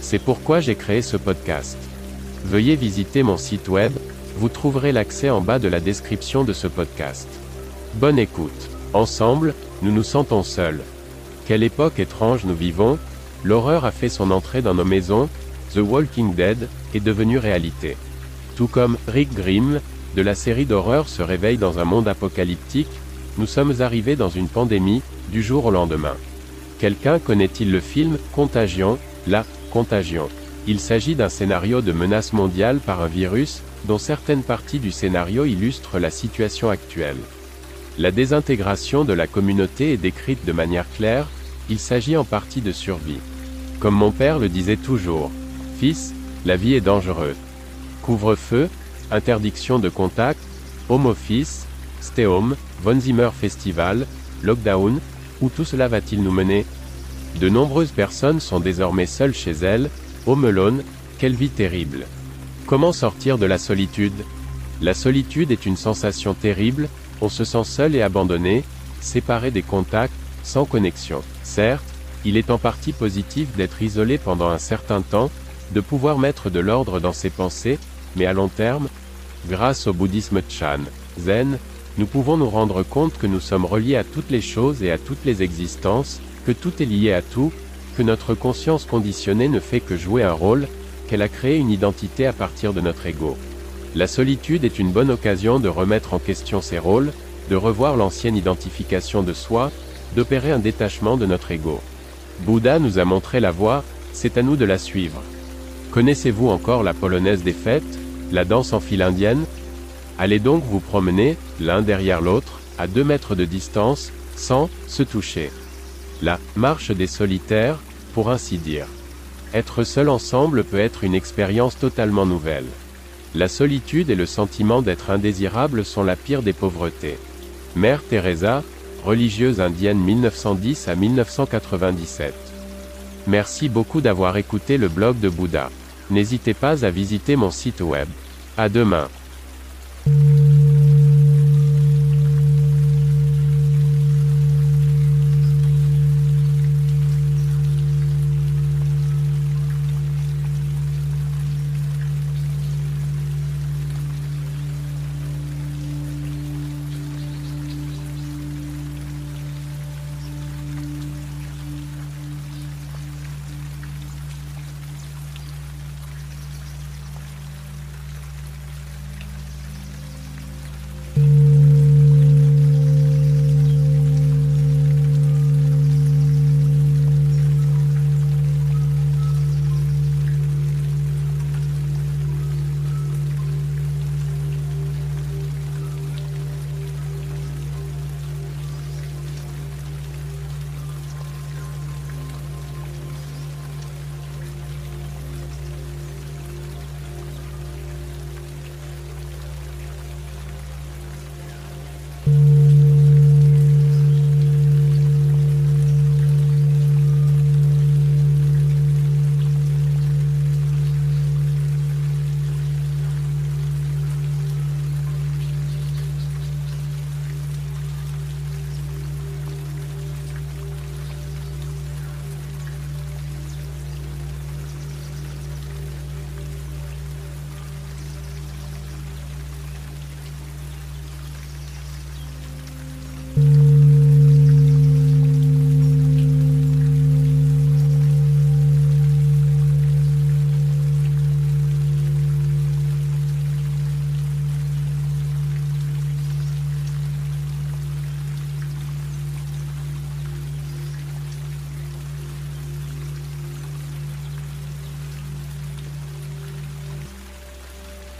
C'est pourquoi j'ai créé ce podcast. Veuillez visiter mon site web, vous trouverez l'accès en bas de la description de ce podcast. Bonne écoute. Ensemble, nous nous sentons seuls. Quelle époque étrange nous vivons, l'horreur a fait son entrée dans nos maisons, The Walking Dead est devenu réalité. Tout comme Rick Grimm, de la série d'horreur se réveille dans un monde apocalyptique, nous sommes arrivés dans une pandémie, du jour au lendemain. Quelqu'un connaît-il le film Contagion La Contagion. Il s'agit d'un scénario de menace mondiale par un virus, dont certaines parties du scénario illustrent la situation actuelle. La désintégration de la communauté est décrite de manière claire, il s'agit en partie de survie. Comme mon père le disait toujours, Fils, la vie est dangereuse. Couvre-feu, interdiction de contact, home office, stay home, Von Zimmer Festival, lockdown, où tout cela va-t-il nous mener? De nombreuses personnes sont désormais seules chez elles, home alone, quelle vie terrible. Comment sortir de la solitude? La solitude est une sensation terrible, on se sent seul et abandonné, séparé des contacts, sans connexion. Certes, il est en partie positif d'être isolé pendant un certain temps, de pouvoir mettre de l'ordre dans ses pensées, mais à long terme, grâce au bouddhisme Chan, Zen, nous pouvons nous rendre compte que nous sommes reliés à toutes les choses et à toutes les existences, que tout est lié à tout, que notre conscience conditionnée ne fait que jouer un rôle, qu'elle a créé une identité à partir de notre ego. La solitude est une bonne occasion de remettre en question ces rôles, de revoir l'ancienne identification de soi, d'opérer un détachement de notre ego. Bouddha nous a montré la voie, c'est à nous de la suivre. Connaissez-vous encore la polonaise des fêtes, la danse en file indienne, Allez donc vous promener, l'un derrière l'autre, à deux mètres de distance, sans se toucher. La marche des solitaires, pour ainsi dire. Être seul ensemble peut être une expérience totalement nouvelle. La solitude et le sentiment d'être indésirable sont la pire des pauvretés. Mère Teresa, religieuse indienne 1910 à 1997. Merci beaucoup d'avoir écouté le blog de Bouddha. N'hésitez pas à visiter mon site web. À demain.